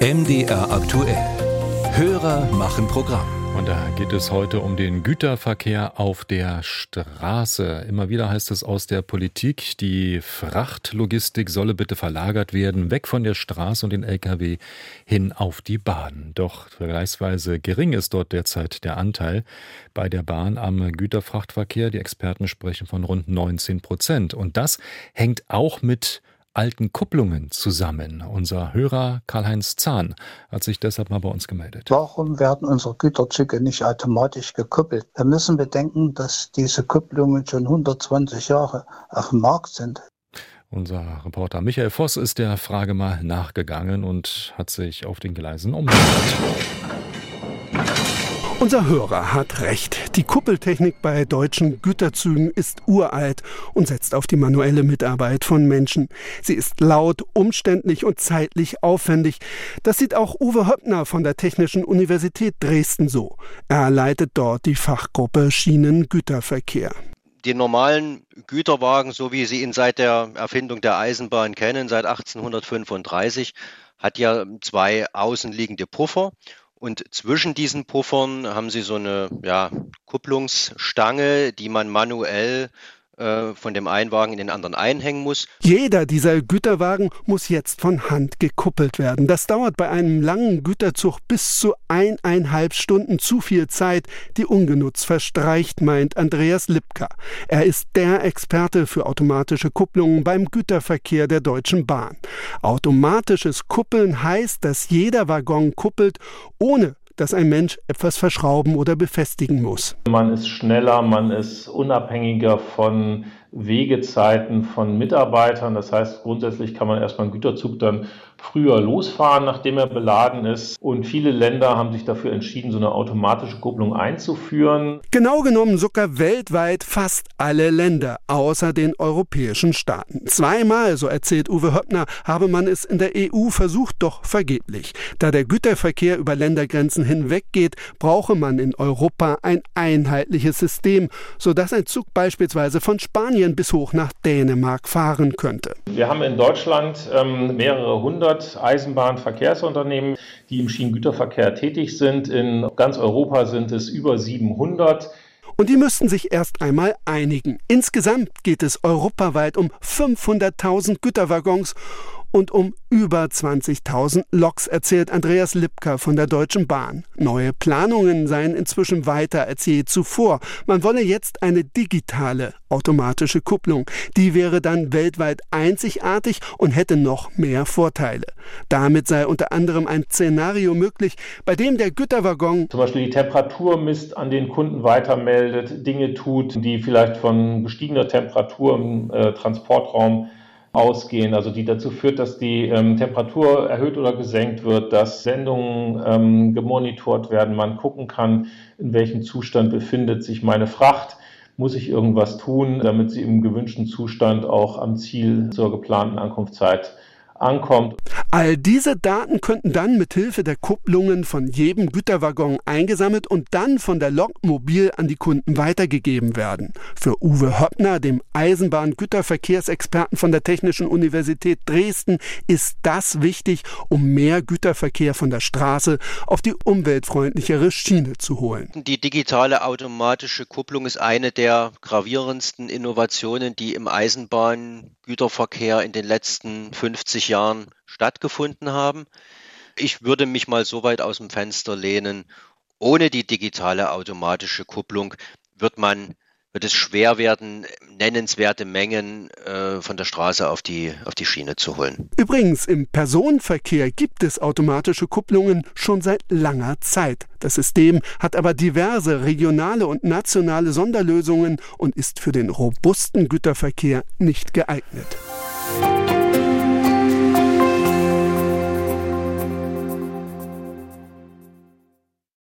MDR aktuell. Hörer machen Programm. Und da geht es heute um den Güterverkehr auf der Straße. Immer wieder heißt es aus der Politik, die Frachtlogistik solle bitte verlagert werden, weg von der Straße und den Lkw hin auf die Bahn. Doch vergleichsweise gering ist dort derzeit der Anteil bei der Bahn am Güterfrachtverkehr. Die Experten sprechen von rund 19 Prozent. Und das hängt auch mit alten Kupplungen zusammen. Unser Hörer Karl-Heinz Zahn hat sich deshalb mal bei uns gemeldet. Warum werden unsere Güterzüge nicht automatisch gekuppelt? Wir müssen bedenken, dass diese Kupplungen schon 120 Jahre auf dem Markt sind. Unser Reporter Michael Voss ist der Frage mal nachgegangen und hat sich auf den Gleisen umgehört. Unser Hörer hat recht. Die Kuppeltechnik bei deutschen Güterzügen ist uralt und setzt auf die manuelle Mitarbeit von Menschen. Sie ist laut, umständlich und zeitlich aufwendig. Das sieht auch Uwe Höppner von der Technischen Universität Dresden so. Er leitet dort die Fachgruppe Schienengüterverkehr. Die normalen Güterwagen, so wie Sie ihn seit der Erfindung der Eisenbahn kennen, seit 1835, hat ja zwei außenliegende Puffer und zwischen diesen Puffern haben sie so eine ja, Kupplungsstange, die man manuell äh, von dem einen Wagen in den anderen einhängen muss. Jeder dieser Güterwagen muss jetzt von Hand gekuppelt werden. Das dauert bei einem langen Güterzug bis zu eineinhalb Stunden zu viel Zeit, die ungenutzt verstreicht, meint Andreas Lipka. Er ist der Experte für automatische Kupplungen beim Güterverkehr der Deutschen Bahn. Automatisches Kuppeln heißt, dass jeder Waggon kuppelt, ohne dass ein Mensch etwas verschrauben oder befestigen muss. Man ist schneller, man ist unabhängiger von Wegezeiten von Mitarbeitern. Das heißt, grundsätzlich kann man erstmal einen Güterzug dann früher losfahren, nachdem er beladen ist. Und viele Länder haben sich dafür entschieden, so eine automatische Kupplung einzuführen. Genau genommen sogar weltweit fast alle Länder, außer den europäischen Staaten. Zweimal, so erzählt Uwe Höppner, habe man es in der EU versucht, doch vergeblich. Da der Güterverkehr über Ländergrenzen hinweggeht, brauche man in Europa ein einheitliches System, sodass ein Zug beispielsweise von Spanien Spanien bis hoch nach Dänemark fahren könnte. Wir haben in Deutschland ähm, mehrere hundert Eisenbahnverkehrsunternehmen, die im Schienengüterverkehr tätig sind. In ganz Europa sind es über 700. Und die müssten sich erst einmal einigen. Insgesamt geht es europaweit um 500.000 Güterwaggons und um über 20.000 Loks, erzählt Andreas Lipka von der Deutschen Bahn. Neue Planungen seien inzwischen weiter als je zuvor. Man wolle jetzt eine digitale automatische Kupplung. Die wäre dann weltweit einzigartig und hätte noch mehr Vorteile. Damit sei unter anderem ein Szenario möglich, bei dem der Güterwaggon zum Beispiel die Temperatur misst, an den Kunden weitermeldet, Dinge tut, die vielleicht von gestiegener Temperatur im äh, Transportraum ausgehen, also die dazu führt, dass die ähm, Temperatur erhöht oder gesenkt wird, dass Sendungen ähm, gemonitort werden, man gucken kann, in welchem Zustand befindet sich meine Fracht. Muss ich irgendwas tun, damit sie im gewünschten Zustand auch am Ziel zur geplanten Ankunftszeit ankommt. All diese Daten könnten dann mit Hilfe der Kupplungen von jedem Güterwaggon eingesammelt und dann von der Lok mobil an die Kunden weitergegeben werden. Für Uwe Höppner, dem Eisenbahn-Güterverkehrsexperten von der Technischen Universität Dresden, ist das wichtig, um mehr Güterverkehr von der Straße auf die umweltfreundlichere Schiene zu holen. Die digitale automatische Kupplung ist eine der gravierendsten Innovationen, die im Eisenbahngüterverkehr in den letzten 50 Jahren stattgefunden haben. Ich würde mich mal so weit aus dem Fenster lehnen, ohne die digitale automatische Kupplung wird man wird es schwer werden, nennenswerte Mengen äh, von der Straße auf die, auf die Schiene zu holen. Übrigens, im Personenverkehr gibt es automatische Kupplungen schon seit langer Zeit. Das System hat aber diverse regionale und nationale Sonderlösungen und ist für den robusten Güterverkehr nicht geeignet.